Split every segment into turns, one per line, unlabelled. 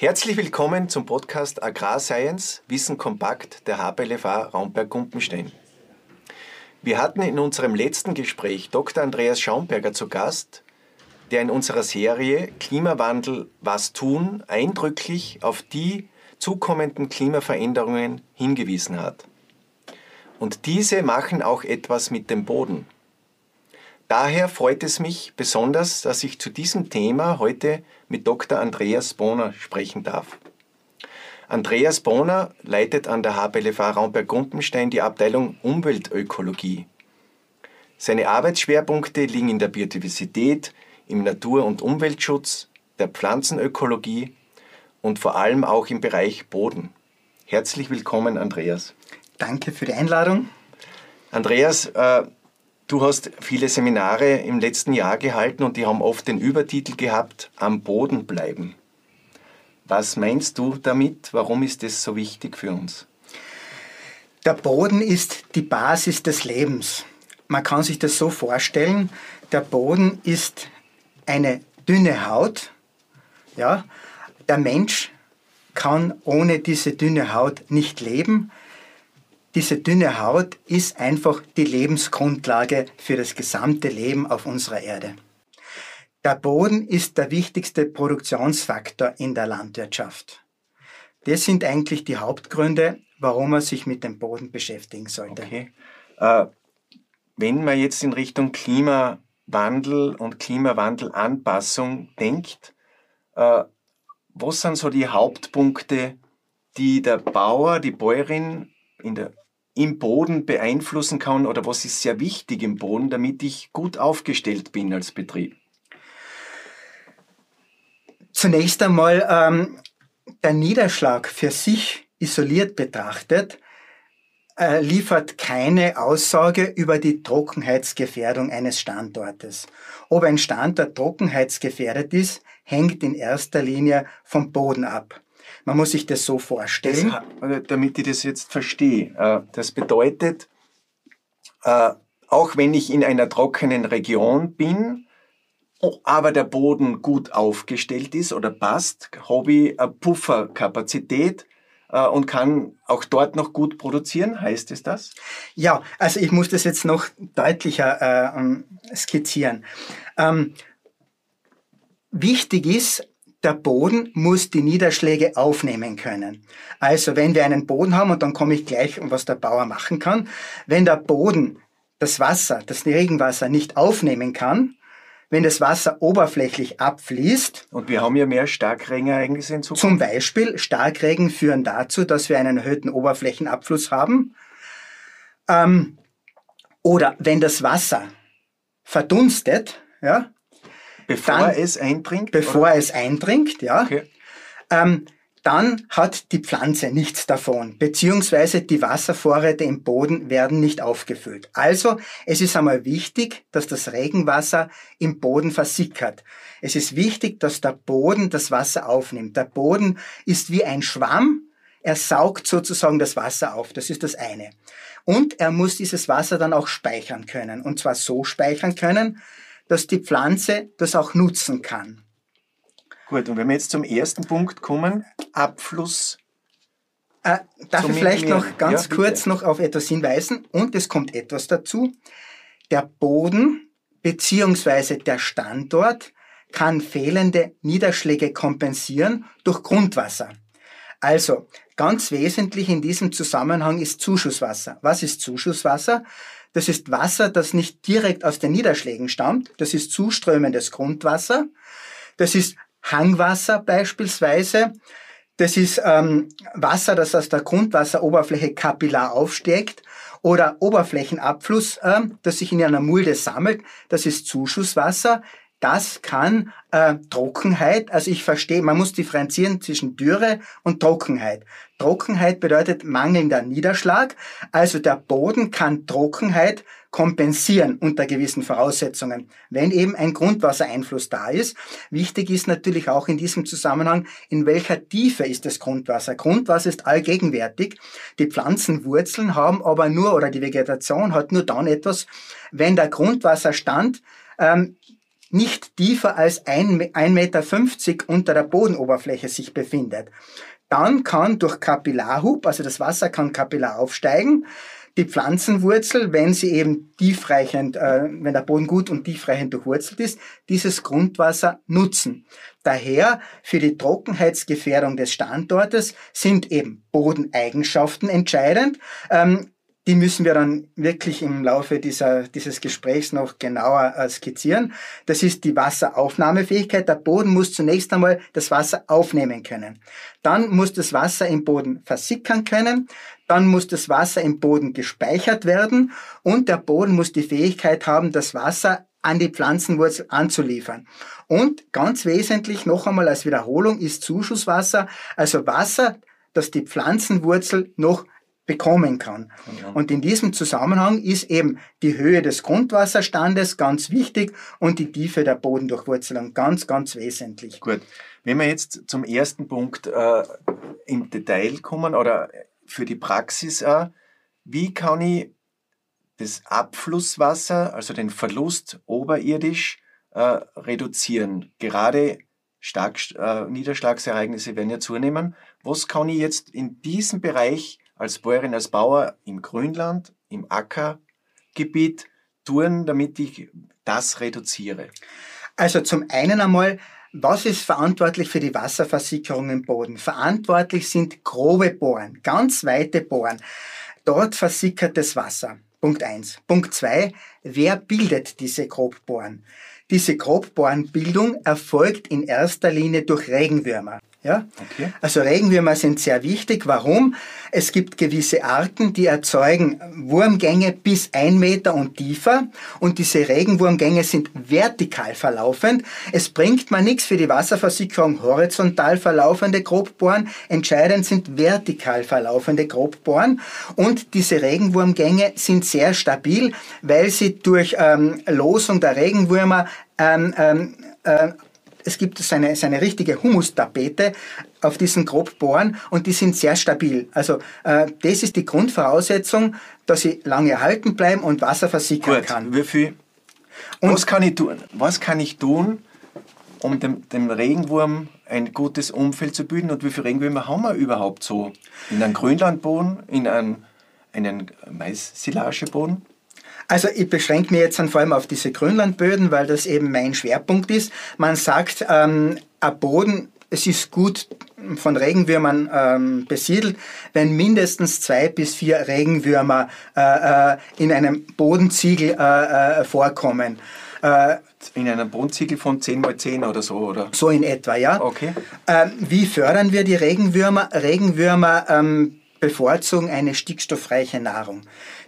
Herzlich willkommen zum Podcast Agrarscience Wissen kompakt der HPLFA Raumberg-Gumpenstein. Wir hatten in unserem letzten Gespräch Dr. Andreas Schaumberger zu Gast, der in unserer Serie Klimawandel Was tun eindrücklich auf die zukommenden Klimaveränderungen hingewiesen hat. Und diese machen auch etwas mit dem Boden. Daher freut es mich besonders, dass ich zu diesem Thema heute mit Dr. Andreas Bohner sprechen darf. Andreas Bohner leitet an der HPLFA Raumberg-Gumpenstein die Abteilung Umweltökologie. Seine Arbeitsschwerpunkte liegen in der Biodiversität, im Natur- und Umweltschutz, der Pflanzenökologie und vor allem auch im Bereich Boden. Herzlich willkommen, Andreas.
Danke für die Einladung.
Andreas, äh, Du hast viele Seminare im letzten Jahr gehalten und die haben oft den Übertitel gehabt, am Boden bleiben. Was meinst du damit? Warum ist das so wichtig für uns?
Der Boden ist die Basis des Lebens. Man kann sich das so vorstellen, der Boden ist eine dünne Haut. Ja? Der Mensch kann ohne diese dünne Haut nicht leben diese dünne Haut ist einfach die Lebensgrundlage für das gesamte Leben auf unserer Erde. Der Boden ist der wichtigste Produktionsfaktor in der Landwirtschaft. Das sind eigentlich die Hauptgründe, warum man sich mit dem Boden beschäftigen sollte.
Okay. Äh, wenn man jetzt in Richtung Klimawandel und Klimawandelanpassung denkt, äh, was sind so die Hauptpunkte, die der Bauer, die Bäuerin in der im Boden beeinflussen kann oder was ist sehr wichtig im Boden, damit ich gut aufgestellt bin als Betrieb?
Zunächst einmal ähm, der Niederschlag für sich isoliert betrachtet äh, liefert keine Aussage über die Trockenheitsgefährdung eines Standortes. Ob ein Standort trockenheitsgefährdet ist, hängt in erster Linie vom Boden ab. Man muss sich das so vorstellen.
Das, damit ich das jetzt verstehe. Äh, das bedeutet, äh, auch wenn ich in einer trockenen Region bin, aber der Boden gut aufgestellt ist oder passt, habe ich eine Pufferkapazität äh, und kann auch dort noch gut produzieren. Heißt es das?
Ja, also ich muss das jetzt noch deutlicher äh, ähm, skizzieren. Ähm, wichtig ist, der Boden muss die Niederschläge aufnehmen können. Also wenn wir einen Boden haben, und dann komme ich gleich, was der Bauer machen kann, wenn der Boden das Wasser, das Regenwasser nicht aufnehmen kann, wenn das Wasser oberflächlich abfließt.
Und wir haben ja mehr Starkregenereignisse in
Zukunft. Zum Beispiel Starkregen führen dazu, dass wir einen erhöhten Oberflächenabfluss haben. Ähm, oder wenn das Wasser verdunstet, ja,
Bevor dann, es eindringt?
Bevor oder? es eindringt, ja. Okay. Ähm, dann hat die Pflanze nichts davon, beziehungsweise die Wasservorräte im Boden werden nicht aufgefüllt. Also es ist einmal wichtig, dass das Regenwasser im Boden versickert. Es ist wichtig, dass der Boden das Wasser aufnimmt. Der Boden ist wie ein Schwamm, er saugt sozusagen das Wasser auf. Das ist das eine. Und er muss dieses Wasser dann auch speichern können. Und zwar so speichern können, dass die Pflanze das auch nutzen kann.
Gut, und wenn wir jetzt zum ersten Punkt kommen, Abfluss.
Äh, darf ich vielleicht noch ganz ja, kurz noch auf etwas hinweisen? Und es kommt etwas dazu. Der Boden beziehungsweise der Standort kann fehlende Niederschläge kompensieren durch Grundwasser. Also ganz wesentlich in diesem Zusammenhang ist Zuschusswasser. Was ist Zuschusswasser? Das ist Wasser, das nicht direkt aus den Niederschlägen stammt. Das ist zuströmendes Grundwasser. Das ist Hangwasser beispielsweise. Das ist ähm, Wasser, das aus der Grundwasseroberfläche kapillar aufsteigt oder Oberflächenabfluss, äh, das sich in einer Mulde sammelt. Das ist Zuschusswasser. Das kann äh, Trockenheit, also ich verstehe, man muss differenzieren zwischen Dürre und Trockenheit. Trockenheit bedeutet mangelnder Niederschlag, also der Boden kann Trockenheit kompensieren unter gewissen Voraussetzungen, wenn eben ein Grundwassereinfluss da ist. Wichtig ist natürlich auch in diesem Zusammenhang, in welcher Tiefe ist das Grundwasser. Grundwasser ist allgegenwärtig. Die Pflanzenwurzeln haben aber nur, oder die Vegetation hat nur dann etwas, wenn der Grundwasserstand ähm, nicht tiefer als 1,50 Meter unter der Bodenoberfläche sich befindet. Dann kann durch Kapillarhub, also das Wasser kann kapillar aufsteigen, die Pflanzenwurzel, wenn sie eben tiefreichend, äh, wenn der Boden gut und tiefreichend durchwurzelt ist, dieses Grundwasser nutzen. Daher für die Trockenheitsgefährdung des Standortes sind eben Bodeneigenschaften entscheidend. Ähm, die müssen wir dann wirklich im Laufe dieser, dieses Gesprächs noch genauer äh, skizzieren. Das ist die Wasseraufnahmefähigkeit. Der Boden muss zunächst einmal das Wasser aufnehmen können. Dann muss das Wasser im Boden versickern können. Dann muss das Wasser im Boden gespeichert werden. Und der Boden muss die Fähigkeit haben, das Wasser an die Pflanzenwurzel anzuliefern. Und ganz wesentlich noch einmal als Wiederholung ist Zuschusswasser, also Wasser, das die Pflanzenwurzel noch bekommen kann. Ja. Und in diesem Zusammenhang ist eben die Höhe des Grundwasserstandes ganz wichtig und die Tiefe der Bodendurchwurzelung ganz, ganz wesentlich.
Gut. Wenn wir jetzt zum ersten Punkt äh, im Detail kommen oder für die Praxis, äh, wie kann ich das Abflusswasser, also den Verlust oberirdisch, äh, reduzieren? Gerade Stark, äh, Niederschlagsereignisse werden ja zunehmen. Was kann ich jetzt in diesem Bereich als Bäuerin, als Bauer im Grünland, im Ackergebiet tun, damit ich das reduziere?
Also zum einen einmal, was ist verantwortlich für die Wasserversickerung im Boden? Verantwortlich sind grobe Bohren, ganz weite Bohren. Dort versickert das Wasser. Punkt eins. Punkt zwei: Wer bildet diese Grobbohren? Diese Grobbohrenbildung erfolgt in erster Linie durch Regenwürmer. Ja? Okay. Also Regenwürmer sind sehr wichtig. Warum? Es gibt gewisse Arten, die erzeugen Wurmgänge bis ein Meter und tiefer und diese Regenwurmgänge sind vertikal verlaufend. Es bringt mal nichts für die Wasserversickerung horizontal verlaufende Grobbohren. Entscheidend sind vertikal verlaufende Grobbohren und diese Regenwurmgänge sind sehr stabil, weil sie durch ähm, Losung der Regenwürmer ähm, ähm, äh, es gibt seine, seine richtige Humustapete auf diesen Grobbohren und die sind sehr stabil. Also äh, das ist die Grundvoraussetzung, dass sie lange erhalten bleiben und Wasser versickern Gut, kann.
Wie viel? Und was kann ich tun? Was kann ich tun, um dem, dem Regenwurm ein gutes Umfeld zu bilden und wie viele Regenwürmer haben wir überhaupt so? In einem Grünlandboden, in einem, einen Mais-Silageboden?
Also ich beschränke mich jetzt dann vor allem auf diese Grünlandböden, weil das eben mein Schwerpunkt ist. Man sagt, ähm, ein Boden, es ist gut von Regenwürmern ähm, besiedelt, wenn mindestens zwei bis vier Regenwürmer äh, äh, in einem Bodenziegel äh, äh vorkommen.
Äh, in einem Bodenziegel von 10 mal 10 oder so, oder?
So in etwa, ja.
Okay.
Ähm, wie fördern wir die Regenwürmer? Regenwürmer ähm, bevorzugen eine stickstoffreiche Nahrung.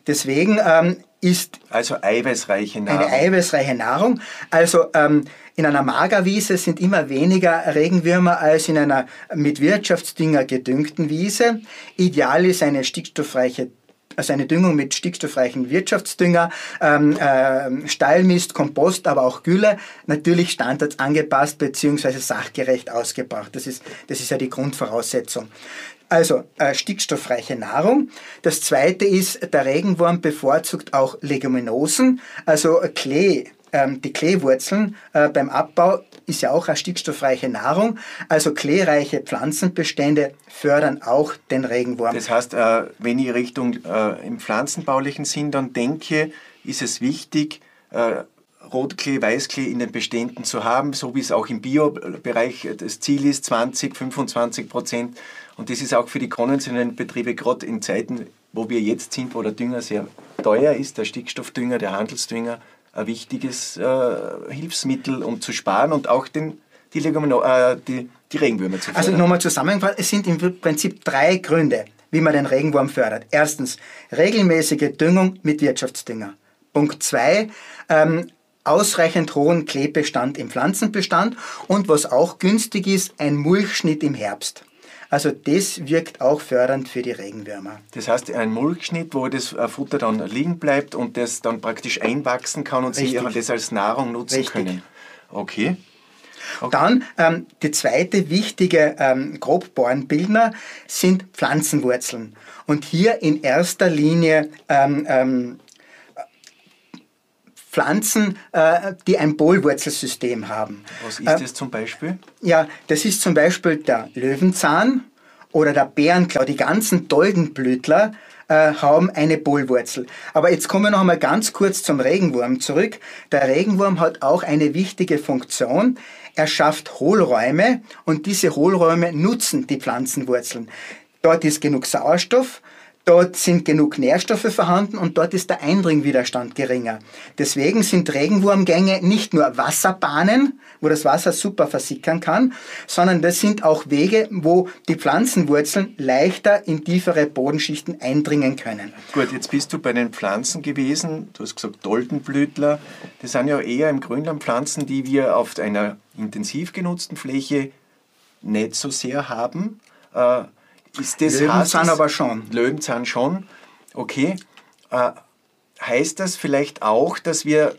Deswegen ähm, ist
also eiweißreiche
Nahrung. Eine eiweißreiche Nahrung. Also ähm, in einer Magerwiese sind immer weniger Regenwürmer als in einer mit Wirtschaftsdünger gedüngten Wiese. Ideal ist eine stickstoffreiche also eine Düngung mit stickstoffreichen Wirtschaftsdünger, ähm, äh, Stallmist, Kompost, aber auch Gülle, natürlich standards angepasst bzw. sachgerecht ausgebracht. Das ist, das ist ja die Grundvoraussetzung. Also äh, stickstoffreiche Nahrung. Das zweite ist, der Regenwurm bevorzugt auch Leguminosen, also Klee. Ähm, die Kleewurzeln äh, beim Abbau ist ja auch eine stickstoffreiche Nahrung. Also kleereiche Pflanzenbestände fördern auch den Regenwurm.
Das heißt, äh, wenn ich Richtung äh, im pflanzenbaulichen Sinn dann denke, ist es wichtig, Rotklee, Weißklee in den Beständen zu haben, so wie es auch im Bio-Bereich das Ziel ist, 20, 25 Prozent. Und das ist auch für die konventionellen Betriebe, gerade in Zeiten, wo wir jetzt sind, wo der Dünger sehr teuer ist, der Stickstoffdünger, der Handelsdünger, ein wichtiges äh, Hilfsmittel, um zu sparen und auch den, die, Legumino, äh, die, die Regenwürmer zu
also fördern. Also nochmal zusammengefasst, es sind im Prinzip drei Gründe, wie man den Regenwurm fördert. Erstens, regelmäßige Düngung mit Wirtschaftsdünger. Punkt zwei, ähm, ausreichend hohen Klebestand im Pflanzenbestand und was auch günstig ist, ein Mulchschnitt im Herbst. Also das wirkt auch fördernd für die Regenwürmer.
Das heißt, ein Mulchschnitt, wo das äh, Futter dann liegen bleibt und das dann praktisch einwachsen kann und Richtig. sie das als Nahrung nutzen Richtig. können. Okay.
okay. Dann ähm, die zweite wichtige ähm, Grobbohrenbildner sind Pflanzenwurzeln. Und hier in erster Linie ähm, ähm Pflanzen, äh, die ein Bohlwurzelsystem haben.
Was ist das zum Beispiel?
Ja, das ist zum Beispiel der Löwenzahn oder der Bärenklau, die ganzen Doldenblütler äh, haben eine Bohlwurzel. Aber jetzt kommen wir noch einmal ganz kurz zum Regenwurm zurück. Der Regenwurm hat auch eine wichtige Funktion. Er schafft Hohlräume und diese Hohlräume nutzen die Pflanzenwurzeln. Dort ist genug Sauerstoff Dort sind genug Nährstoffe vorhanden und dort ist der Eindringwiderstand geringer. Deswegen sind Regenwurmgänge nicht nur Wasserbahnen, wo das Wasser super versickern kann, sondern das sind auch Wege, wo die Pflanzenwurzeln leichter in tiefere Bodenschichten eindringen können.
Gut, jetzt bist du bei den Pflanzen gewesen. Du hast gesagt Doldenblütler. Das sind ja eher im Grünland Pflanzen, die wir auf einer intensiv genutzten Fläche nicht so sehr haben. Äh,
ist das Löwenzahn aber schon.
Löwenzahn schon, okay. Äh, heißt das vielleicht auch, dass wir,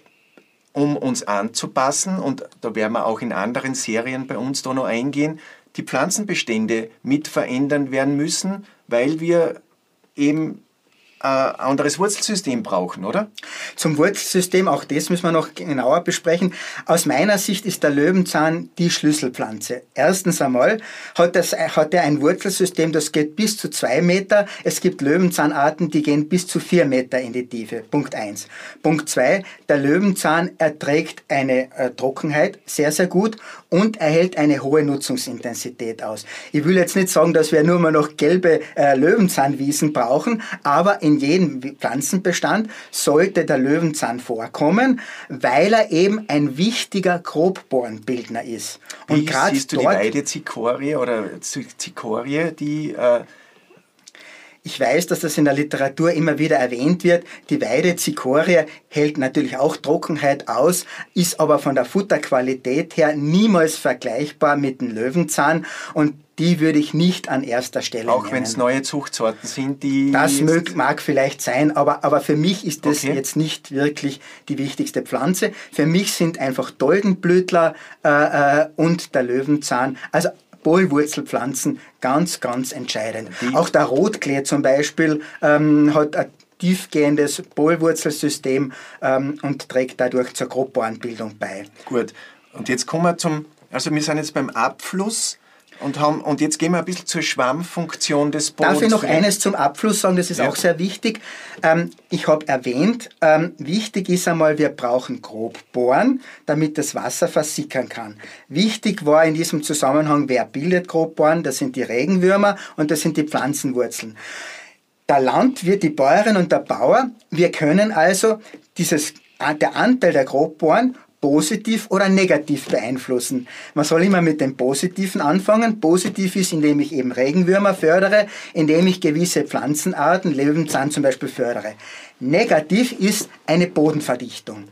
um uns anzupassen, und da werden wir auch in anderen Serien bei uns da noch eingehen, die Pflanzenbestände mit verändern werden müssen, weil wir eben ein anderes Wurzelsystem brauchen, oder?
Zum Wurzelsystem, auch das müssen wir noch genauer besprechen. Aus meiner Sicht ist der Löwenzahn die Schlüsselpflanze. Erstens einmal hat, das, hat er ein Wurzelsystem, das geht bis zu zwei Meter. Es gibt Löwenzahnarten, die gehen bis zu vier Meter in die Tiefe. Punkt eins. Punkt zwei, der Löwenzahn erträgt eine äh, Trockenheit sehr, sehr gut und erhält eine hohe Nutzungsintensität aus. Ich will jetzt nicht sagen, dass wir nur mal noch gelbe äh, Löwenzahnwiesen brauchen, aber in jedem Pflanzenbestand sollte der Löwenzahn vorkommen, weil er eben ein wichtiger Grobbohrenbildner ist.
Und Wie siehst du die Weidezikorie oder Zikorie, die äh
ich weiß, dass das in der Literatur immer wieder erwähnt wird. Die Weide Zikorie hält natürlich auch Trockenheit aus, ist aber von der Futterqualität her niemals vergleichbar mit dem Löwenzahn und die würde ich nicht an erster Stelle
Auch wenn es neue Zuchtsorten sind, die.
Das mag, mag vielleicht sein, aber, aber für mich ist das okay. jetzt nicht wirklich die wichtigste Pflanze. Für mich sind einfach Doldenblütler äh, äh, und der Löwenzahn, also Bohlwurzelpflanzen ganz, ganz entscheidend. Die Auch der Rotklee zum Beispiel ähm, hat ein tiefgehendes Bohlwurzelsystem ähm, und trägt dadurch zur Grobbohrenbildung bei.
Gut, und jetzt kommen wir zum, also wir sind jetzt beim Abfluss. Und, haben, und jetzt gehen wir ein bisschen zur Schwammfunktion des Bodens.
Darf ich noch eines zum Abschluss sagen, das ist ja. auch sehr wichtig. Ähm, ich habe erwähnt, ähm, wichtig ist einmal, wir brauchen Grobbohren, damit das Wasser versickern kann. Wichtig war in diesem Zusammenhang, wer bildet Grobbohren? Das sind die Regenwürmer und das sind die Pflanzenwurzeln. Der Landwirt, die Bäuerin und der Bauer, wir können also dieses, der Anteil der Grobbohren positiv oder negativ beeinflussen. Man soll immer mit dem Positiven anfangen. Positiv ist, indem ich eben Regenwürmer fördere, indem ich gewisse Pflanzenarten, Löwenzahn zum Beispiel fördere. Negativ ist eine Bodenverdichtung.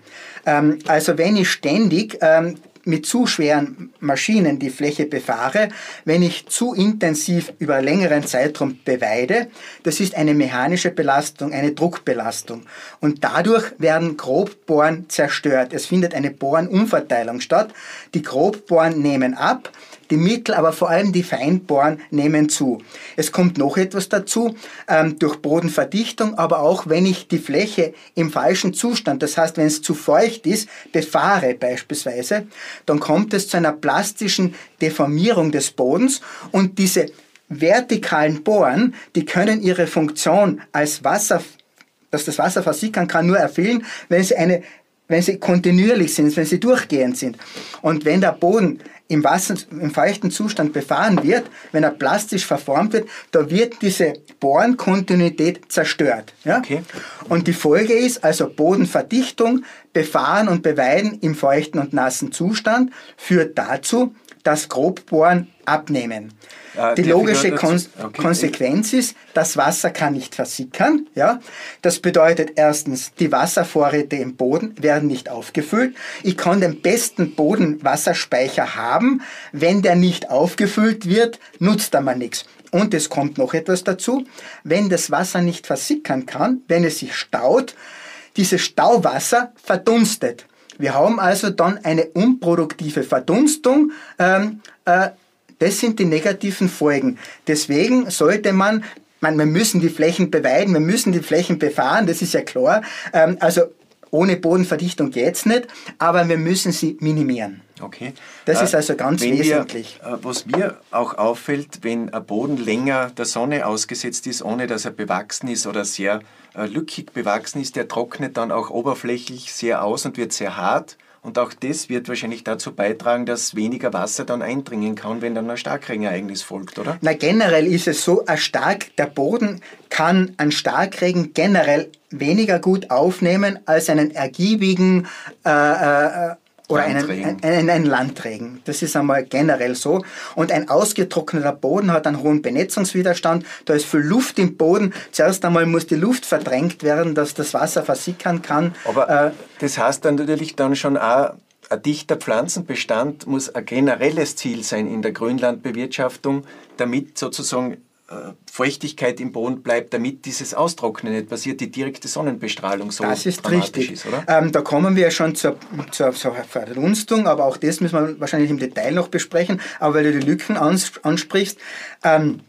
Ähm, also wenn ich ständig ähm, mit zu schweren Maschinen die Fläche befahre, wenn ich zu intensiv über längeren Zeitraum beweide, das ist eine mechanische Belastung, eine Druckbelastung. Und dadurch werden Grobbohren zerstört. Es findet eine Bohrenumverteilung statt. Die Grobbohren nehmen ab die Mittel, aber vor allem die Feinbohren nehmen zu. Es kommt noch etwas dazu, ähm, durch Bodenverdichtung, aber auch wenn ich die Fläche im falschen Zustand, das heißt, wenn es zu feucht ist, befahre beispielsweise, dann kommt es zu einer plastischen Deformierung des Bodens und diese vertikalen Bohren, die können ihre Funktion als Wasser, dass das Wasser versickern kann, nur erfüllen, wenn sie eine wenn sie kontinuierlich sind, wenn sie durchgehend sind. Und wenn der Boden im, Wasser, im feuchten Zustand befahren wird, wenn er plastisch verformt wird, da wird diese Bohrenkontinuität zerstört. Ja? Okay. Und die Folge ist also Bodenverdichtung, Befahren und Beweiden im feuchten und nassen Zustand führt dazu, dass Grobbohren abnehmen. Ah, die logische Kon okay. Konsequenz ist, das Wasser kann nicht versickern. Ja? Das bedeutet erstens, die Wasservorräte im Boden werden nicht aufgefüllt. Ich kann den besten Bodenwasserspeicher haben. Wenn der nicht aufgefüllt wird, nutzt er mir nichts. Und es kommt noch etwas dazu. Wenn das Wasser nicht versickern kann, wenn es sich staut, dieses Stauwasser verdunstet. Wir haben also dann eine unproduktive Verdunstung ähm, äh, das sind die negativen Folgen. Deswegen sollte man man, wir müssen die Flächen beweiden, wir müssen die Flächen befahren, das ist ja klar. Ähm, also ohne Bodenverdichtung geht es nicht, aber wir müssen sie minimieren.
Okay.
Das äh, ist also ganz wesentlich.
Wir, äh, was mir auch auffällt, wenn ein Boden länger der Sonne ausgesetzt ist, ohne dass er bewachsen ist oder sehr äh, lückig bewachsen ist, der trocknet dann auch oberflächlich sehr aus und wird sehr hart. Und auch das wird wahrscheinlich dazu beitragen, dass weniger Wasser dann eindringen kann, wenn dann ein Starkregenereignis folgt, oder?
Na, generell ist es so, ein stark, der Boden kann einen Starkregen generell weniger gut aufnehmen als einen ergiebigen äh, äh, oder einen, einen, einen, Landregen. Das ist einmal generell so. Und ein ausgetrockneter Boden hat einen hohen Benetzungswiderstand. Da ist viel Luft im Boden. Zuerst einmal muss die Luft verdrängt werden, dass das Wasser versickern kann.
Aber äh, das heißt dann natürlich dann schon auch, ein dichter Pflanzenbestand muss ein generelles Ziel sein in der Grünlandbewirtschaftung, damit sozusagen Feuchtigkeit im Boden bleibt, damit dieses Austrocknen nicht passiert, die direkte Sonnenbestrahlung so
das ist richtig. ist, oder? Ähm, da kommen wir schon zur, zur, zur, Verdunstung, aber auch das müssen wir wahrscheinlich im Detail noch besprechen. Aber weil du die Lücken ansprichst, ähm,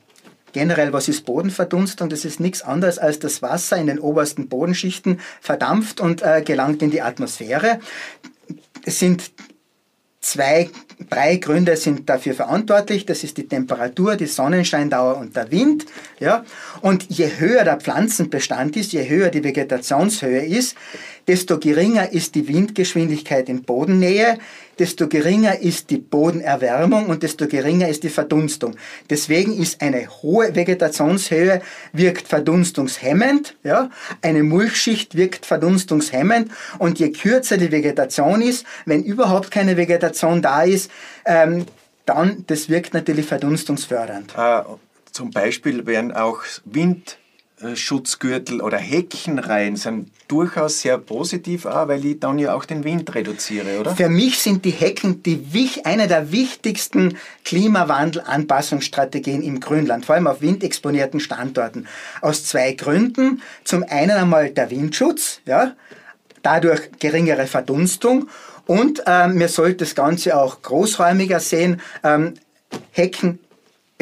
Generell, was ist Bodenverdunstung? Das ist nichts anderes als das Wasser in den obersten Bodenschichten verdampft und äh, gelangt in die Atmosphäre. Es sind Zwei, drei Gründe sind dafür verantwortlich. Das ist die Temperatur, die Sonnenscheindauer und der Wind. Ja? Und je höher der Pflanzenbestand ist, je höher die Vegetationshöhe ist, desto geringer ist die Windgeschwindigkeit in Bodennähe, desto geringer ist die Bodenerwärmung und desto geringer ist die Verdunstung. Deswegen ist eine hohe Vegetationshöhe wirkt verdunstungshemmend, ja? eine Mulchschicht wirkt verdunstungshemmend und je kürzer die Vegetation ist, wenn überhaupt keine Vegetation da ist, ähm, dann das wirkt natürlich verdunstungsfördernd.
Äh, zum Beispiel werden auch Wind Schutzgürtel oder Heckenreihen sind durchaus sehr positiv, auch, weil ich dann ja auch den Wind reduziere, oder?
Für mich sind die Hecken die, eine der wichtigsten Klimawandel-Anpassungsstrategien im Grünland, vor allem auf windexponierten Standorten. Aus zwei Gründen. Zum einen einmal der Windschutz, ja, dadurch geringere Verdunstung und ähm, man sollte das Ganze auch großräumiger sehen. Ähm, Hecken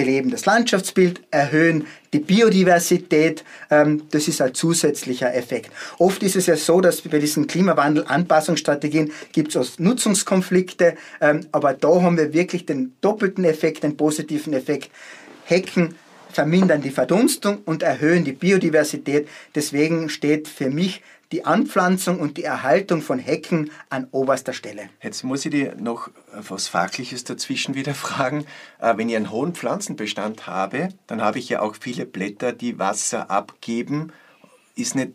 beleben das Landschaftsbild, erhöhen die Biodiversität. Ähm, das ist ein zusätzlicher Effekt. Oft ist es ja so, dass bei diesen Klimawandel-Anpassungsstrategien gibt es Nutzungskonflikte, ähm, aber da haben wir wirklich den doppelten Effekt, den positiven Effekt. Hecken vermindern die Verdunstung und erhöhen die Biodiversität. Deswegen steht für mich die Anpflanzung und die Erhaltung von Hecken an oberster Stelle.
Jetzt muss ich dir noch was Fachliches dazwischen wieder fragen. Äh, wenn ich einen hohen Pflanzenbestand habe, dann habe ich ja auch viele Blätter, die Wasser abgeben. Ist nicht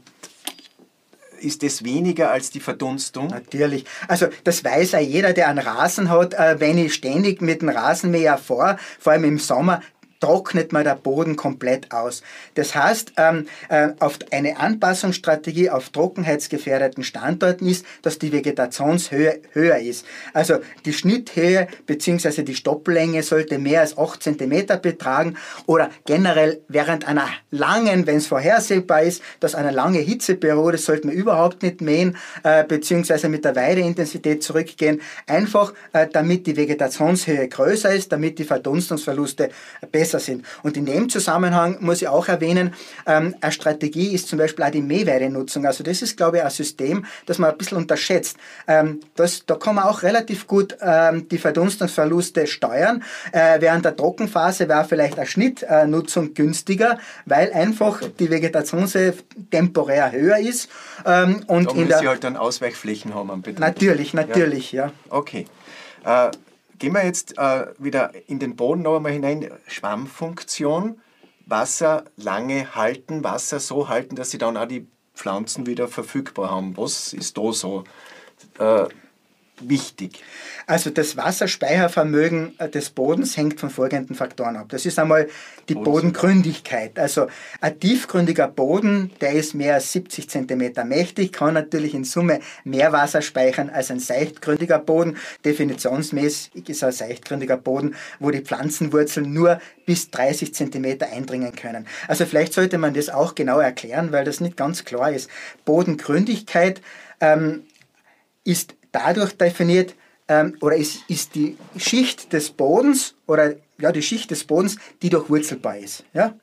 ist das weniger als die Verdunstung?
Natürlich. Also das weiß ja jeder, der einen Rasen hat. Äh, wenn ich ständig mit dem Rasenmäher fahre, vor allem im Sommer, trocknet man der Boden komplett aus. Das heißt, ähm, äh, auf eine Anpassungsstrategie auf trockenheitsgefährdeten Standorten ist, dass die Vegetationshöhe höher ist. Also die Schnitthöhe bzw. die Stoppellänge sollte mehr als 8 cm betragen oder generell während einer langen, wenn es vorhersehbar ist, dass eine lange Hitzeperiode sollte man überhaupt nicht mähen äh, bzw. mit der Weideintensität zurückgehen, einfach äh, damit die Vegetationshöhe größer ist, damit die Verdunstungsverluste besser besser sind. Und in dem Zusammenhang muss ich auch erwähnen, ähm, eine Strategie ist zum Beispiel auch die Mähweidenutzung. Also das ist, glaube ich, ein System, das man ein bisschen unterschätzt. Ähm, das, da kann man auch relativ gut ähm, die Verdunstungsverluste steuern. Äh, während der Trockenphase wäre vielleicht eine Schnittnutzung günstiger, weil einfach die Vegetation temporär höher ist.
Ähm, und da in der, Sie halt dann Ausweichflächen haben
am Betrieb. Natürlich, natürlich, ja. ja.
Okay. Äh, Gehen wir jetzt äh, wieder in den Boden noch einmal hinein. Schwammfunktion, Wasser lange halten, Wasser so halten, dass sie dann auch die Pflanzen wieder verfügbar haben. Was ist da so äh, wichtig?
Also das Wasserspeichervermögen äh, des Bodens hängt von folgenden Faktoren ab. Das ist einmal die Bodengründigkeit. Also ein tiefgründiger Boden, der ist mehr als 70 cm mächtig, kann natürlich in Summe mehr Wasser speichern als ein seichtgründiger Boden. Definitionsmäßig ist ein seichtgründiger Boden, wo die Pflanzenwurzeln nur bis 30 cm eindringen können. Also vielleicht sollte man das auch genau erklären, weil das nicht ganz klar ist. Bodengründigkeit ähm, ist dadurch definiert, ähm, oder ist, ist die Schicht des Bodens oder ja, die Schicht des Bodens, die durchwurzelbar ist. Ja?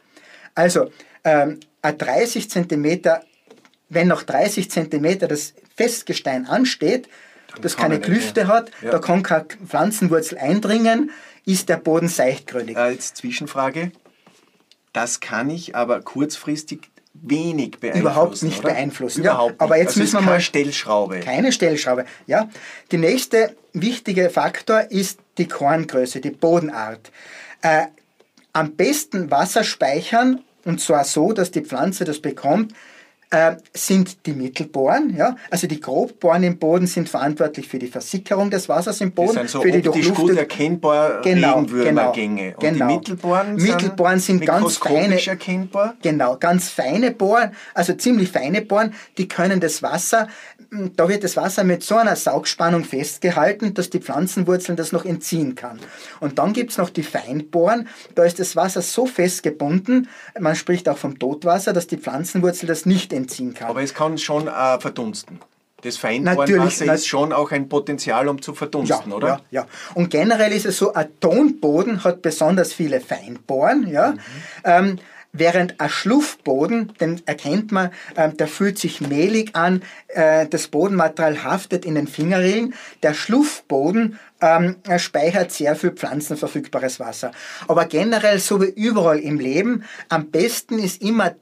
Also ähm, ein 30 cm wenn noch 30 cm das Festgestein ansteht, Dann das keine Klüfte hat, ja. da kann keine Pflanzenwurzel eindringen, ist der Boden seichtgründig.
Äh, jetzt Zwischenfrage. Das kann ich aber kurzfristig wenig beeinflussen.
Überhaupt nicht
oder?
beeinflussen.
Überhaupt
ja, aber jetzt also müssen wir
mal. Stellschraube.
Keine Stellschraube. Ja. Die nächste wichtige Faktor ist die Korngröße, die Bodenart. Äh, am besten Wasser speichern und zwar so, dass die Pflanze das bekommt, äh, sind die Mittelbohren. Ja? Also die Grobbohren im Boden sind verantwortlich für die Versickerung des Wassers im Boden,
die sind so
für
die Durchluft gut erkennbar
genau, Regenwürmergänge.
Genau, Und genau. die Mittelbohren,
Mittelbohren sind, sind ganz feine
erkennbar.
Genau, ganz feine Bohren, also ziemlich feine Bohren, die können das Wasser da wird das Wasser mit so einer Saugspannung festgehalten, dass die Pflanzenwurzeln das noch entziehen kann. Und dann gibt es noch die Feinbohren, da ist das Wasser so fest gebunden, man spricht auch vom Totwasser, dass die Pflanzenwurzel das nicht entziehen kann.
Aber es kann schon äh, verdunsten. Das Feinbohrenwasser ist schon auch ein Potenzial, um zu verdunsten,
ja,
oder?
Ja, ja. Und generell ist es so, ein Tonboden hat besonders viele Feinbohren. Ja? Mhm. Ähm, Während ein Schluffboden, den erkennt man, äh, der fühlt sich mehlig an, äh, das Bodenmaterial haftet in den Fingerrillen. Der Schluffboden ähm, speichert sehr viel pflanzenverfügbares Wasser. Aber generell, so wie überall im Leben, am besten ist immer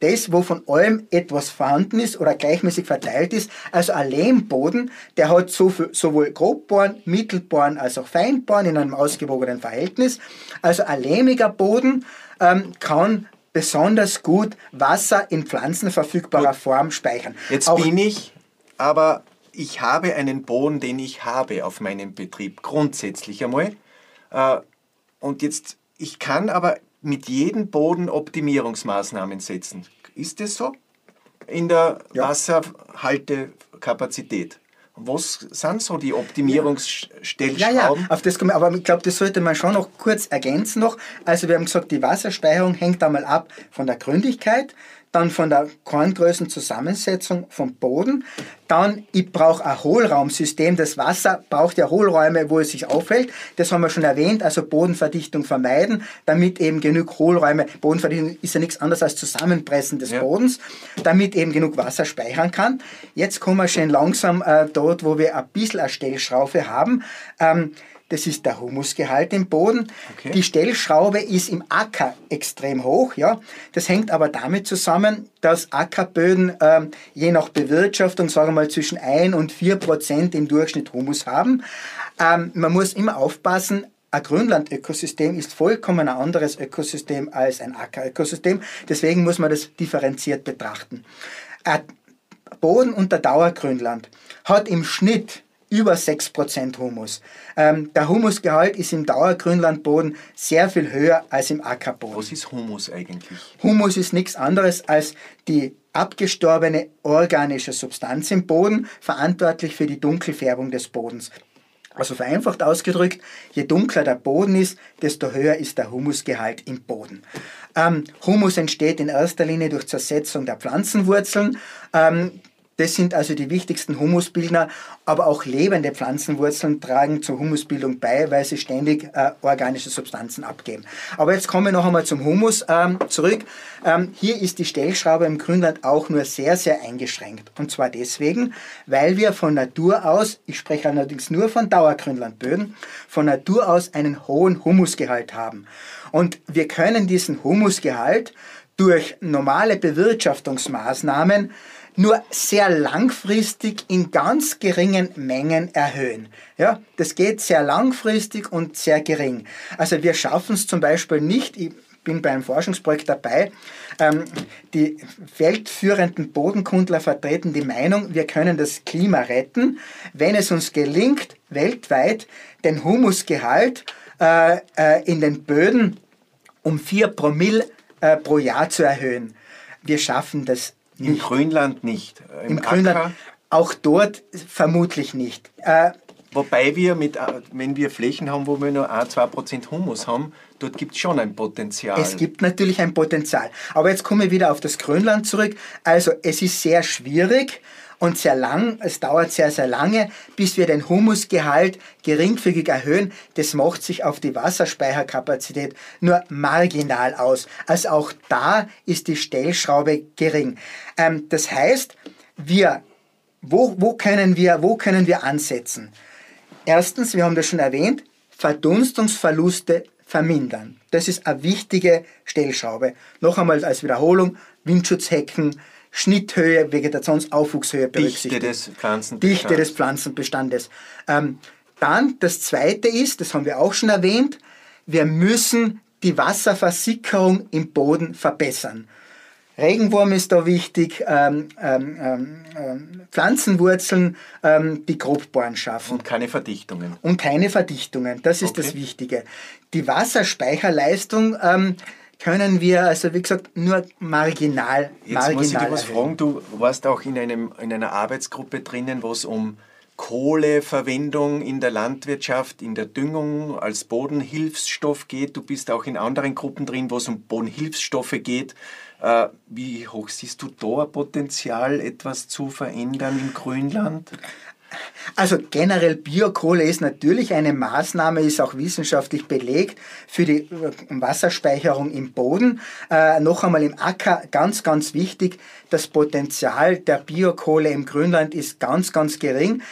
das, wo von allem etwas vorhanden ist oder gleichmäßig verteilt ist. Also ein Lehmboden, der hat so viel, sowohl Grobbohren, Mittelbohren als auch Feinbohren in einem ausgewogenen Verhältnis. Also ein lehmiger Boden ähm, kann besonders gut Wasser in pflanzenverfügbarer gut. Form speichern.
Jetzt Auch bin ich, aber ich habe einen Boden, den ich habe auf meinem Betrieb, grundsätzlich einmal. Äh, und jetzt, ich kann aber mit jedem Boden Optimierungsmaßnahmen setzen. Ist das so? In der ja. Wasserhaltekapazität? Was sind so die Optimierungsstellschrauben? Ja, ja,
auf das kommen aber ich glaube, das sollte man schon noch kurz ergänzen noch. Also wir haben gesagt, die Wasserspeicherung hängt einmal ab von der Gründigkeit, dann von der Korngrößenzusammensetzung vom Boden. Dann, ich brauche ein Hohlraumsystem. Das Wasser braucht ja Hohlräume, wo es sich aufhält. Das haben wir schon erwähnt, also Bodenverdichtung vermeiden, damit eben genug Hohlräume, Bodenverdichtung ist ja nichts anderes als Zusammenpressen des ja. Bodens, damit eben genug Wasser speichern kann. Jetzt kommen wir schon langsam äh, dort, wo wir ein bisschen eine Stellschraufe haben. Ähm, das ist der Humusgehalt im Boden. Okay. Die Stellschraube ist im Acker extrem hoch. Ja? Das hängt aber damit zusammen, dass Ackerböden ähm, je nach Bewirtschaftung, sagen wir mal, zwischen 1 und 4 Prozent im Durchschnitt Humus haben. Ähm, man muss immer aufpassen, ein Grünlandökosystem ist vollkommen ein anderes Ökosystem als ein Ackerökosystem. Deswegen muss man das differenziert betrachten. Ein Boden unter Dauergrünland hat im Schnitt über 6% Humus. Ähm, der Humusgehalt ist im Dauergrünlandboden sehr viel höher als im Ackerboden.
Was ist Humus eigentlich?
Humus ist nichts anderes als die abgestorbene organische Substanz im Boden, verantwortlich für die Dunkelfärbung des Bodens. Also vereinfacht ausgedrückt, je dunkler der Boden ist, desto höher ist der Humusgehalt im Boden. Ähm, Humus entsteht in erster Linie durch Zersetzung der Pflanzenwurzeln. Ähm, das sind also die wichtigsten Humusbildner, aber auch lebende Pflanzenwurzeln tragen zur Humusbildung bei, weil sie ständig äh, organische Substanzen abgeben. Aber jetzt kommen wir noch einmal zum Humus ähm, zurück. Ähm, hier ist die Stellschraube im Grünland auch nur sehr, sehr eingeschränkt. Und zwar deswegen, weil wir von Natur aus, ich spreche allerdings nur von Dauergrünlandböden, von Natur aus einen hohen Humusgehalt haben. Und wir können diesen Humusgehalt durch normale Bewirtschaftungsmaßnahmen nur sehr langfristig in ganz geringen Mengen erhöhen. Ja, das geht sehr langfristig und sehr gering. Also wir schaffen es zum Beispiel nicht, ich bin bei einem Forschungsprojekt dabei, ähm, die weltführenden Bodenkundler vertreten die Meinung, wir können das Klima retten, wenn es uns gelingt, weltweit den Humusgehalt äh, äh, in den Böden um 4 Promille äh, pro Jahr zu erhöhen. Wir schaffen das
im nicht. Grünland nicht.
Im, Im Grünland auch dort vermutlich nicht. Äh,
Wobei wir, mit, äh, wenn wir Flächen haben, wo wir nur 1-2% Humus haben, dort gibt es schon ein Potenzial.
Es gibt natürlich ein Potenzial. Aber jetzt komme ich wieder auf das Grönland zurück. Also es ist sehr schwierig und sehr lang, es dauert sehr, sehr lange, bis wir den Humusgehalt geringfügig erhöhen. Das macht sich auf die Wasserspeicherkapazität nur marginal aus. Also auch da ist die Stellschraube gering. Ähm, das heißt, wir, wo, wo, können wir, wo können wir ansetzen? Erstens, wir haben das schon erwähnt, Verdunstungsverluste vermindern. Das ist eine wichtige Stellschraube. Noch einmal als Wiederholung, Windschutzhecken, Schnitthöhe, Vegetationsaufwuchshöhe
berücksichtigt. Dichte des Pflanzenbestandes.
Dichte des Pflanzenbestandes. Ähm, dann das zweite ist, das haben wir auch schon erwähnt, wir müssen die Wasserversickerung im Boden verbessern. Regenwurm ist da wichtig, ähm, ähm, ähm, Pflanzenwurzeln, ähm, die Grobbohren schaffen.
Und keine Verdichtungen.
Und keine Verdichtungen, das ist okay. das Wichtige. Die Wasserspeicherleistung ähm, können wir, also wie gesagt, nur marginal.
Jetzt marginal muss ich dir was fragen, du warst auch in, einem, in einer Arbeitsgruppe drinnen, wo es um Kohleverwendung in der Landwirtschaft, in der Düngung als Bodenhilfsstoff geht. Du bist auch in anderen Gruppen drin, wo es um Bodenhilfsstoffe geht. Äh, wie hoch siehst du da Potenzial, etwas zu verändern im Grünland?
Also generell Biokohle ist natürlich eine Maßnahme, ist auch wissenschaftlich belegt für die äh, Wasserspeicherung im Boden. Äh, noch einmal im Acker ganz, ganz wichtig, das Potenzial der Biokohle im Grünland ist ganz, ganz gering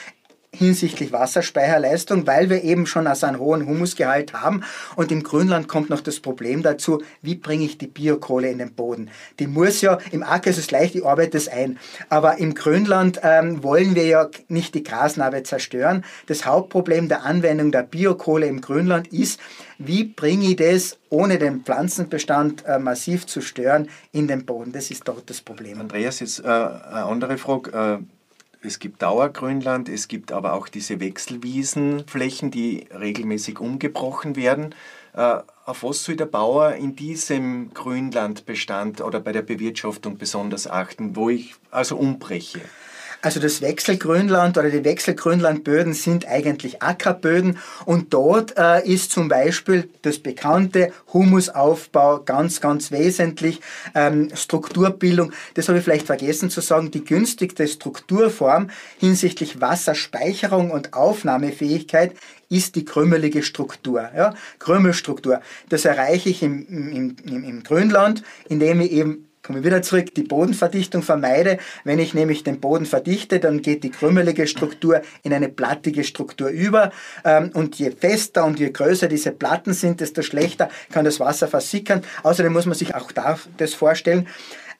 hinsichtlich Wasserspeicherleistung, weil wir eben schon also einen hohen Humusgehalt haben. Und im Grünland kommt noch das Problem dazu, wie bringe ich die Biokohle in den Boden? Die muss ja, im Acker ist es leicht, ich arbeite es ein. Aber im Grünland ähm, wollen wir ja nicht die Grasnarbe zerstören. Das Hauptproblem der Anwendung der Biokohle im Grünland ist, wie bringe ich das, ohne den Pflanzenbestand äh, massiv zu stören, in den Boden? Das ist dort das Problem.
Andreas, jetzt äh, eine andere Frage. Äh es gibt Dauergrünland, es gibt aber auch diese Wechselwiesenflächen, die regelmäßig umgebrochen werden. Äh, auf was soll der Bauer in diesem Grünlandbestand oder bei der Bewirtschaftung besonders achten, wo ich also umbreche?
Also das Wechselgrünland oder die Wechselgrünlandböden sind eigentlich Ackerböden und dort äh, ist zum Beispiel das bekannte Humusaufbau ganz, ganz wesentlich. Ähm, Strukturbildung, das habe ich vielleicht vergessen zu sagen, die günstigste Strukturform hinsichtlich Wasserspeicherung und Aufnahmefähigkeit ist die krümelige Struktur. Ja? Krümelstruktur. Das erreiche ich im, im, im, im Grünland, indem ich eben komme wieder zurück, die Bodenverdichtung vermeide. Wenn ich nämlich den Boden verdichte, dann geht die krümmelige Struktur in eine plattige Struktur über. Ähm, und je fester und je größer diese Platten sind, desto schlechter kann das Wasser versickern. Außerdem muss man sich auch das vorstellen,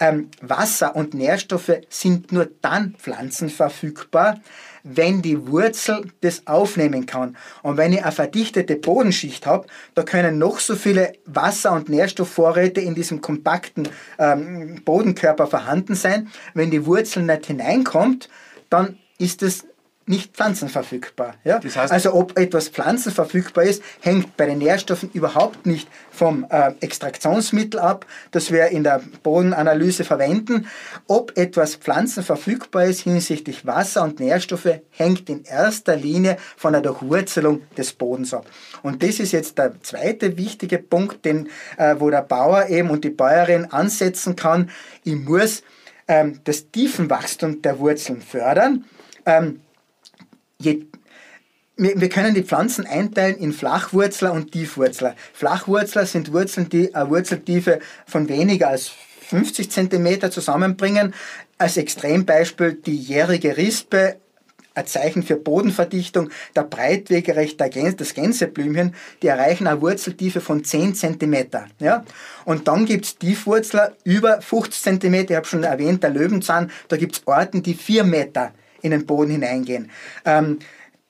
ähm, Wasser und Nährstoffe sind nur dann pflanzenverfügbar, wenn die Wurzel das aufnehmen kann. Und wenn ich eine verdichtete Bodenschicht habe, da können noch so viele Wasser- und Nährstoffvorräte in diesem kompakten ähm, Bodenkörper vorhanden sein. Wenn die Wurzel nicht hineinkommt, dann ist es nicht pflanzenverfügbar. Ja? Das heißt, also ob etwas pflanzenverfügbar ist, hängt bei den Nährstoffen überhaupt nicht vom äh, Extraktionsmittel ab, das wir in der Bodenanalyse verwenden. Ob etwas pflanzenverfügbar ist hinsichtlich Wasser und Nährstoffe, hängt in erster Linie von der Durchwurzelung des Bodens ab. Und das ist jetzt der zweite wichtige Punkt, den, äh, wo der Bauer eben und die Bäuerin ansetzen kann. Ich muss ähm, das Tiefenwachstum der Wurzeln fördern. Ähm, je, wir, wir können die Pflanzen einteilen in Flachwurzler und Tiefwurzler. Flachwurzler sind Wurzeln, die eine Wurzeltiefe von weniger als 50 cm zusammenbringen. Als Extrembeispiel die jährige Rispe, ein Zeichen für Bodenverdichtung, der Breitwegerecht, das Gänseblümchen, die erreichen eine Wurzeltiefe von 10 cm. Ja? Und dann gibt es Tiefwurzler über 50 cm, ich habe schon erwähnt, der Löwenzahn, da gibt es Orten, die 4 Meter in den Boden hineingehen. Ähm,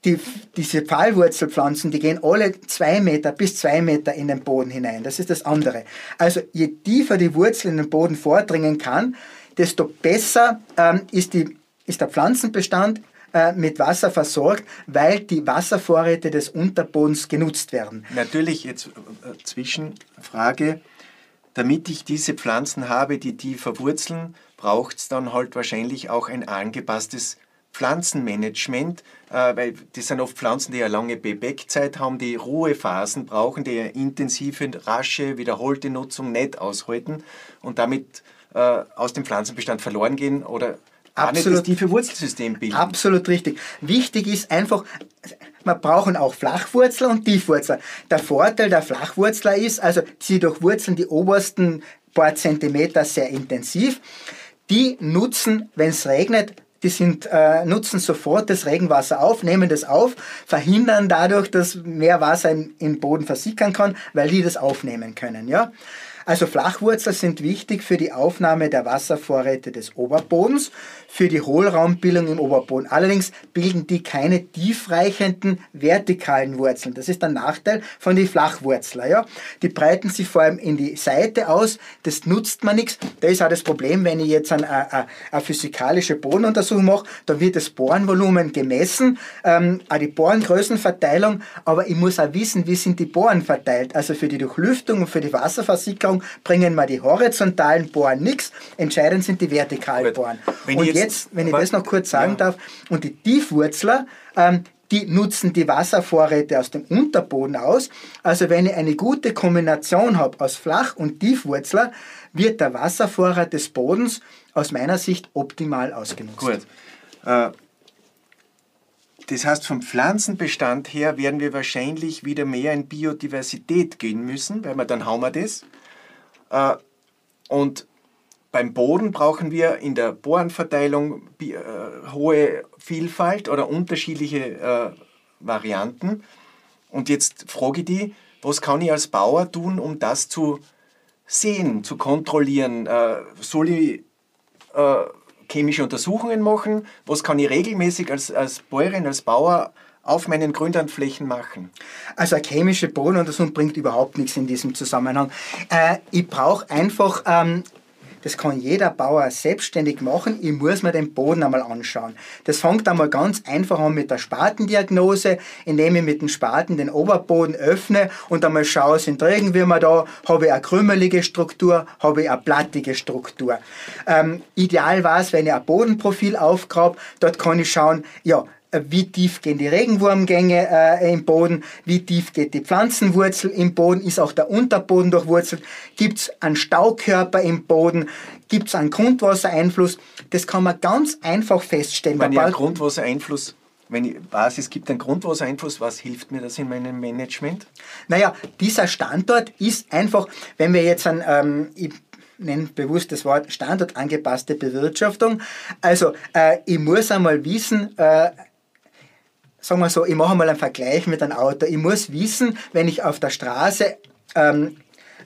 die, diese Pfahlwurzelpflanzen, die gehen alle zwei Meter bis zwei Meter in den Boden hinein. Das ist das andere. Also je tiefer die Wurzel in den Boden vordringen kann, desto besser ähm, ist, die, ist der Pflanzenbestand äh, mit Wasser versorgt, weil die Wasservorräte des Unterbodens genutzt werden.
Natürlich, jetzt äh, Zwischenfrage, damit ich diese Pflanzen habe, die tiefer wurzeln, braucht es dann halt wahrscheinlich auch ein angepasstes Pflanzenmanagement, äh, weil das sind oft Pflanzen, die eine lange Bebeckzeit haben, die Ruhephasen brauchen, die eine intensive, rasche, wiederholte Nutzung nicht aushalten und damit äh, aus dem Pflanzenbestand verloren gehen oder
Absolut, das
tiefe Wurzelsystem bilden.
Absolut richtig. Wichtig ist einfach, wir brauchen auch Flachwurzler und Tiefwurzler. Der Vorteil der Flachwurzler ist, also sie durchwurzeln die obersten paar Zentimeter sehr intensiv. Die nutzen, wenn es regnet, die sind, äh, nutzen sofort das Regenwasser auf, nehmen das auf, verhindern dadurch, dass mehr Wasser im, im Boden versickern kann, weil die das aufnehmen können. Ja? Also Flachwurzel sind wichtig für die Aufnahme der Wasservorräte des Oberbodens, für die Hohlraumbildung im Oberboden. Allerdings bilden die keine tiefreichenden vertikalen Wurzeln. Das ist der Nachteil von den Flachwurzler. Ja? Die breiten sich vor allem in die Seite aus. Das nutzt man nichts. Da ist auch das Problem, wenn ich jetzt eine, eine, eine physikalische Bodenuntersuchung mache, da wird das Bohrenvolumen gemessen, ähm, auch die Bohrengrößenverteilung, aber ich muss auch wissen, wie sind die Bohren verteilt. Also für die Durchlüftung und für die Wasserversickerung bringen wir die horizontalen Bohren nichts. Entscheidend sind die vertikalen Bohren. Und jetzt jetzt, wenn ich das noch kurz sagen ja. darf, und die Tiefwurzler, ähm, die nutzen die Wasservorräte aus dem Unterboden aus. Also wenn ich eine gute Kombination habe aus Flach- und Tiefwurzler, wird der Wasservorrat des Bodens aus meiner Sicht optimal ausgenutzt.
Gut. Äh, das heißt, vom Pflanzenbestand her werden wir wahrscheinlich wieder mehr in Biodiversität gehen müssen, weil wir dann haben wir das. Äh, und beim Boden brauchen wir in der Bohrenverteilung äh, hohe Vielfalt oder unterschiedliche äh, Varianten. Und jetzt frage ich die, was kann ich als Bauer tun, um das zu sehen, zu kontrollieren? Äh, soll ich chemische Untersuchungen machen? Was kann ich regelmäßig als, als Bäuerin, als Bauer auf meinen Grünlandflächen machen?
Also eine chemische Bodenuntersuchung bringt überhaupt nichts in diesem Zusammenhang. Äh, ich brauche einfach ähm, das kann jeder Bauer selbstständig machen. Ich muss mir den Boden einmal anschauen. Das fängt einmal ganz einfach an mit der Spatendiagnose, indem ich mit dem Spaten den Oberboden öffne und einmal schaue, sind Regenwürmer da, habe ich eine krümelige Struktur, habe ich eine plattige Struktur. Ähm, ideal war es, wenn ich ein Bodenprofil aufgrabe, dort kann ich schauen, ja, wie tief gehen die Regenwurmgänge äh, im Boden, wie tief geht die Pflanzenwurzel im Boden, ist auch der Unterboden durchwurzelt, gibt es einen Staukörper im Boden, gibt es einen Grundwassereinfluss. Das kann man ganz einfach feststellen.
Wenn ich einen Grundwassereinfluss wenn ich weiß, es gibt einen Grundwassereinfluss, was hilft mir das in meinem Management?
Naja, dieser Standort ist einfach, wenn wir jetzt ein, ähm, ich nenne bewusst das Wort standortangepasste Bewirtschaftung. Also äh, ich muss einmal wissen, äh, sagen wir so, ich mache mal einen Vergleich mit einem Auto. Ich muss wissen, wenn ich auf der Straße ähm,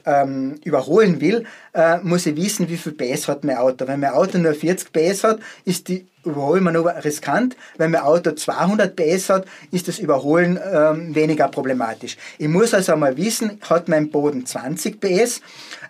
ähm, überholen will, äh, muss ich wissen, wie viel PS hat mein Auto. Wenn mein Auto nur 40 PS hat, ist die Überholmanöver riskant. Wenn mein Auto 200 PS hat, ist das Überholen ähm, weniger problematisch. Ich muss also einmal wissen, hat mein Boden 20 PS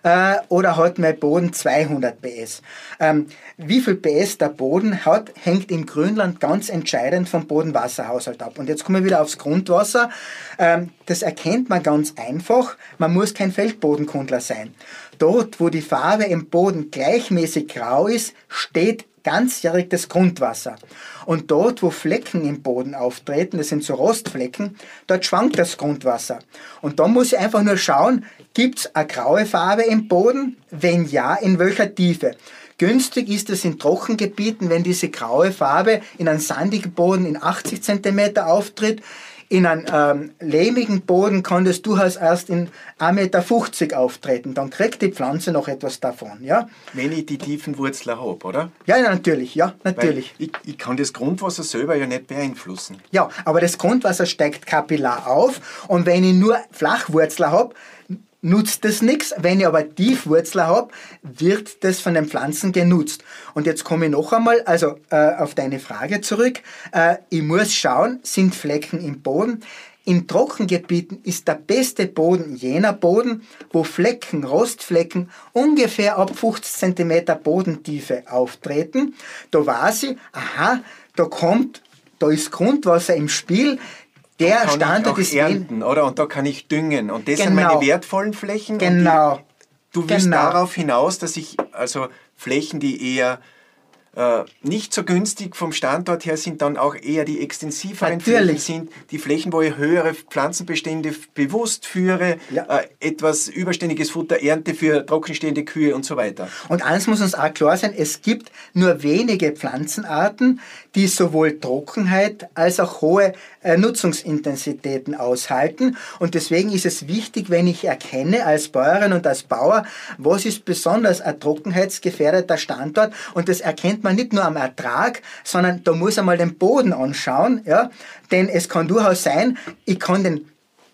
äh, oder hat mein Boden 200 PS. Ähm, wie viel PS der Boden hat, hängt im Grünland ganz entscheidend vom Bodenwasserhaushalt ab. Und jetzt kommen wir wieder aufs Grundwasser. Ähm, das erkennt man ganz einfach. Man muss kein Feldbodenkundler sein. Dort, wo die Farbe im Boden gleichmäßig grau ist, steht ganzjährig das Grundwasser. Und dort, wo Flecken im Boden auftreten, das sind so Rostflecken, dort schwankt das Grundwasser. Und da muss ich einfach nur schauen, gibt es eine graue Farbe im Boden? Wenn ja, in welcher Tiefe? Günstig ist es in Trockengebieten, wenn diese graue Farbe in einem sandigen Boden in 80 cm auftritt. In einem ähm, lehmigen Boden kann das durchaus erst in 1,50 Meter auftreten. Dann kriegt die Pflanze noch etwas davon. Ja?
Wenn ich die tiefen Wurzeln habe, oder?
Ja, natürlich, ja, natürlich.
Ich, ich, kann das Grundwasser selber ja nicht beeinflussen.
Ja, aber das Grundwasser steigt kapillar auf und wenn ich nur Flachwurzeln habe, nutzt das nichts. Wenn ich aber Tiefwurzler habe, wird das von den Pflanzen genutzt. Und jetzt komme ich noch einmal also äh, auf deine Frage zurück. Äh, ich muss schauen, sind Flecken im Boden? In Trockengebieten ist der beste Boden jener Boden, wo Flecken, Rostflecken ungefähr ab 50 cm Bodentiefe auftreten. Da weiß ich, aha, da kommt, da ist Grundwasser im Spiel, der
auch ist ernten, oder? Und da kann ich düngen. Und das genau. sind meine wertvollen Flächen.
Genau.
Die, du willst genau. darauf hinaus, dass ich also Flächen, die eher nicht so günstig vom Standort her sind dann auch eher die extensiveren Natürlich. Flächen sind, die Flächen, wo ich höhere Pflanzenbestände bewusst führe, ja. äh, etwas überständiges Futter ernte für trockenstehende Kühe und so weiter.
Und eins muss uns auch klar sein, es gibt nur wenige Pflanzenarten, die sowohl Trockenheit als auch hohe äh, Nutzungsintensitäten aushalten. Und deswegen ist es wichtig, wenn ich erkenne als Bäuerin und als Bauer, was ist besonders ein trockenheitsgefährdeter Standort. Und das erkennt man nicht nur am Ertrag, sondern da muss man mal den Boden anschauen. Ja? Denn es kann durchaus sein, ich kann den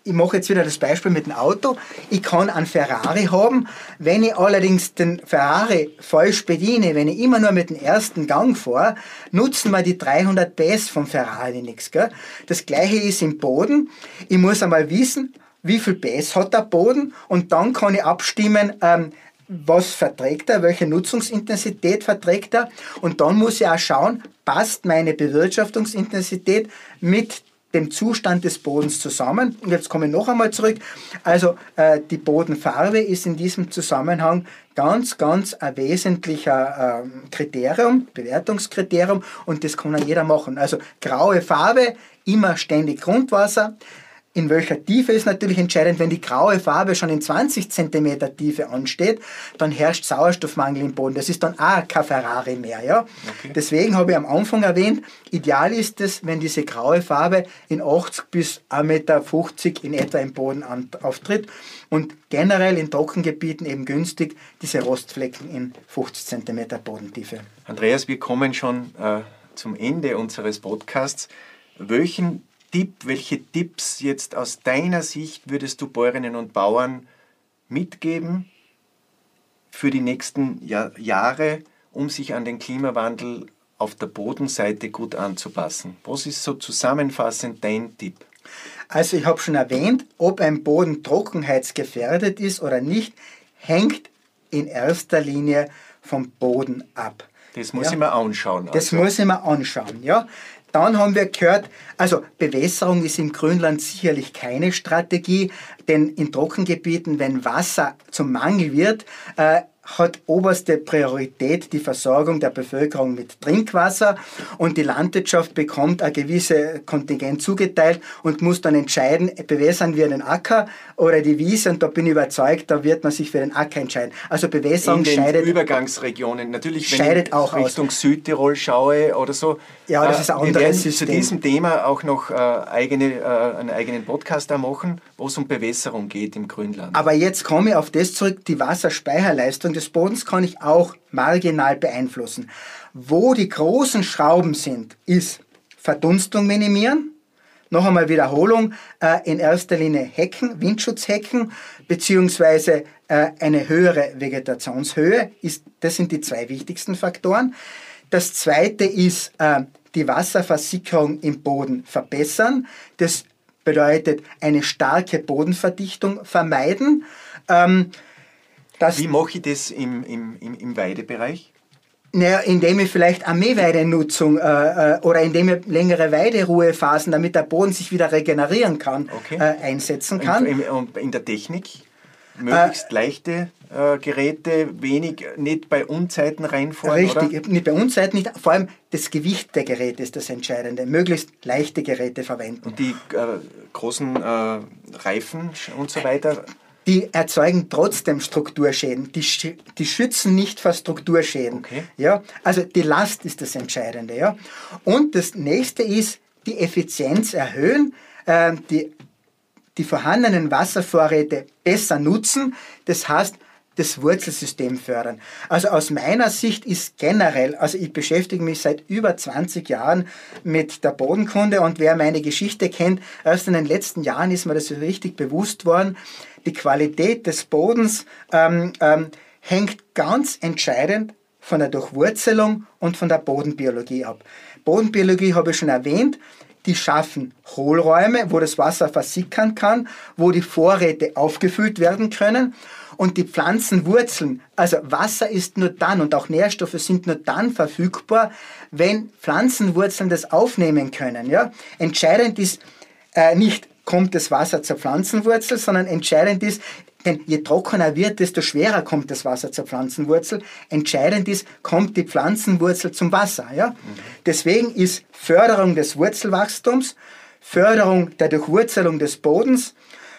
ich mache jetzt wieder das Beispiel mit dem Auto. Ich kann einen Ferrari haben. Wenn ich allerdings den Ferrari falsch bediene, wenn ich immer nur mit dem ersten Gang fahre, nutzen wir die 300 PS vom Ferrari nichts. Gell? Das gleiche ist im Boden. Ich muss einmal wissen, wie viel PS hat der Boden und dann kann ich abstimmen, ähm, was verträgt er, welche Nutzungsintensität verträgt er und dann muss ich auch schauen, passt meine Bewirtschaftungsintensität mit dem Zustand des Bodens zusammen. Und jetzt komme ich noch einmal zurück. Also äh, die Bodenfarbe ist in diesem Zusammenhang ganz, ganz ein wesentlicher äh, Kriterium, Bewertungskriterium und das kann jeder machen. Also graue Farbe, immer ständig Grundwasser. In welcher Tiefe ist natürlich entscheidend, wenn die graue Farbe schon in 20 cm Tiefe ansteht, dann herrscht Sauerstoffmangel im Boden. Das ist dann auch kein Ferrari mehr. Ja? Okay. Deswegen habe ich am Anfang erwähnt, ideal ist es, wenn diese graue Farbe in 80 bis 1,50 Meter in etwa im Boden auftritt und generell in Trockengebieten eben günstig diese Rostflecken in 50 cm Bodentiefe.
Andreas, wir kommen schon äh, zum Ende unseres Podcasts. Welchen Tipp, welche Tipps jetzt aus deiner Sicht würdest du Bäuerinnen und Bauern mitgeben für die nächsten Jahr, Jahre, um sich an den Klimawandel auf der Bodenseite gut anzupassen? Was ist so zusammenfassend dein Tipp?
Also ich habe schon erwähnt, ob ein Boden trockenheitsgefährdet ist oder nicht, hängt in erster Linie vom Boden ab.
Das muss ja? ich mir anschauen.
Also. Das muss ich mir anschauen, ja. Dann haben wir gehört, also Bewässerung ist im Grünland sicherlich keine Strategie, denn in Trockengebieten, wenn Wasser zum Mangel wird, äh, hat oberste Priorität die Versorgung der Bevölkerung mit Trinkwasser und die Landwirtschaft bekommt ein gewisses Kontingent zugeteilt und muss dann entscheiden, bewässern wir den Acker oder die Wiese und da bin ich überzeugt, da wird man sich für den Acker entscheiden. Also Bewässerung
In den
scheidet
Übergangsregionen natürlich,
wenn scheidet
ich
auch
Richtung aus. Südtirol schaue oder so.
Ja, das äh, ist ein anderes
System. zu diesem Thema auch noch äh, eigene, äh, einen eigenen Podcast da machen, wo es um Bewässerung geht im Grünland.
Aber jetzt komme ich auf das zurück, die Wasserspeicherleistung des Bodens kann ich auch marginal beeinflussen. Wo die großen Schrauben sind, ist Verdunstung minimieren, noch einmal Wiederholung, äh, in erster Linie Hecken, Windschutzhecken, beziehungsweise äh, eine höhere Vegetationshöhe, das sind die zwei wichtigsten Faktoren. Das zweite ist äh, die Wasserversickerung im Boden verbessern. Das bedeutet eine starke Bodenverdichtung vermeiden. Ähm,
wie mache ich das im, im, im, im Weidebereich?
Naja, indem ich vielleicht Armeeweidenutzung äh, äh, oder indem ich längere Weideruhephasen, damit der Boden sich wieder regenerieren kann, okay. äh, einsetzen kann.
Und in der Technik? Möglichst äh, leichte äh, Geräte, wenig, nicht bei Unzeiten reinfahren.
Richtig, oder? nicht bei Unzeiten, nicht, vor allem das Gewicht der Geräte ist das Entscheidende. Möglichst leichte Geräte verwenden.
Und die äh, großen Reifen und so weiter
die erzeugen trotzdem Strukturschäden. Die, die schützen nicht vor Strukturschäden. Okay. Ja? Also die Last ist das Entscheidende. Ja? Und das nächste ist die Effizienz erhöhen, äh, die, die vorhandenen Wasservorräte besser nutzen. Das heißt, das Wurzelsystem fördern. Also aus meiner Sicht ist generell, also ich beschäftige mich seit über 20 Jahren mit der Bodenkunde und wer meine Geschichte kennt, erst in den letzten Jahren ist mir das so richtig bewusst worden, die Qualität des Bodens ähm, ähm, hängt ganz entscheidend von der Durchwurzelung und von der Bodenbiologie ab. Bodenbiologie habe ich schon erwähnt. Die schaffen Hohlräume, wo das Wasser versickern kann, wo die Vorräte aufgefüllt werden können. Und die Pflanzenwurzeln, also Wasser ist nur dann und auch Nährstoffe sind nur dann verfügbar, wenn Pflanzenwurzeln das aufnehmen können. Ja? Entscheidend ist äh, nicht kommt das Wasser zur Pflanzenwurzel, sondern entscheidend ist, Denn je trockener wird, desto schwerer kommt das Wasser zur Pflanzenwurzel. Entscheidend ist, kommt die Pflanzenwurzel zum Wasser. Ja? Mhm. Deswegen ist Förderung des Wurzelwachstums, Förderung der Durchwurzelung des Bodens,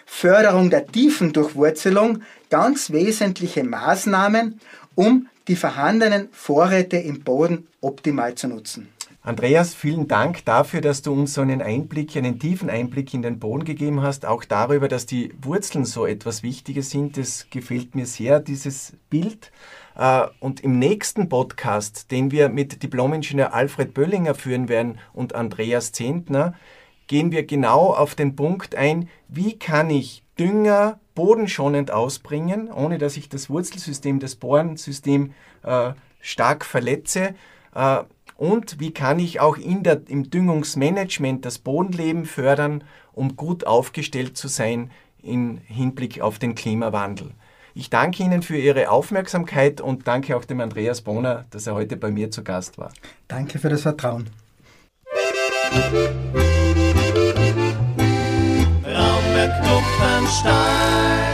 Förderung der tiefen Durchwurzelung ganz wesentliche Maßnahmen, um die vorhandenen Vorräte im Boden optimal zu nutzen.
Andreas, vielen Dank dafür, dass du uns so einen Einblick, einen tiefen Einblick in den Boden gegeben hast, auch darüber, dass die Wurzeln so etwas Wichtiges sind. Das gefällt mir sehr, dieses Bild. Äh, und im nächsten Podcast, den wir mit Diplomingenieur Alfred Böllinger führen werden und Andreas Zentner, gehen wir genau auf den Punkt ein, wie kann ich Dünger bodenschonend ausbringen, ohne dass ich das Wurzelsystem, das Borensystem äh, stark verletze. Äh, und wie kann ich auch in der, im Düngungsmanagement das Bodenleben fördern, um gut aufgestellt zu sein im Hinblick auf den Klimawandel. Ich danke Ihnen für Ihre Aufmerksamkeit und danke auch dem Andreas Bonner, dass er heute bei mir zu Gast war.
Danke für das Vertrauen.
Raumberg Kupfenstein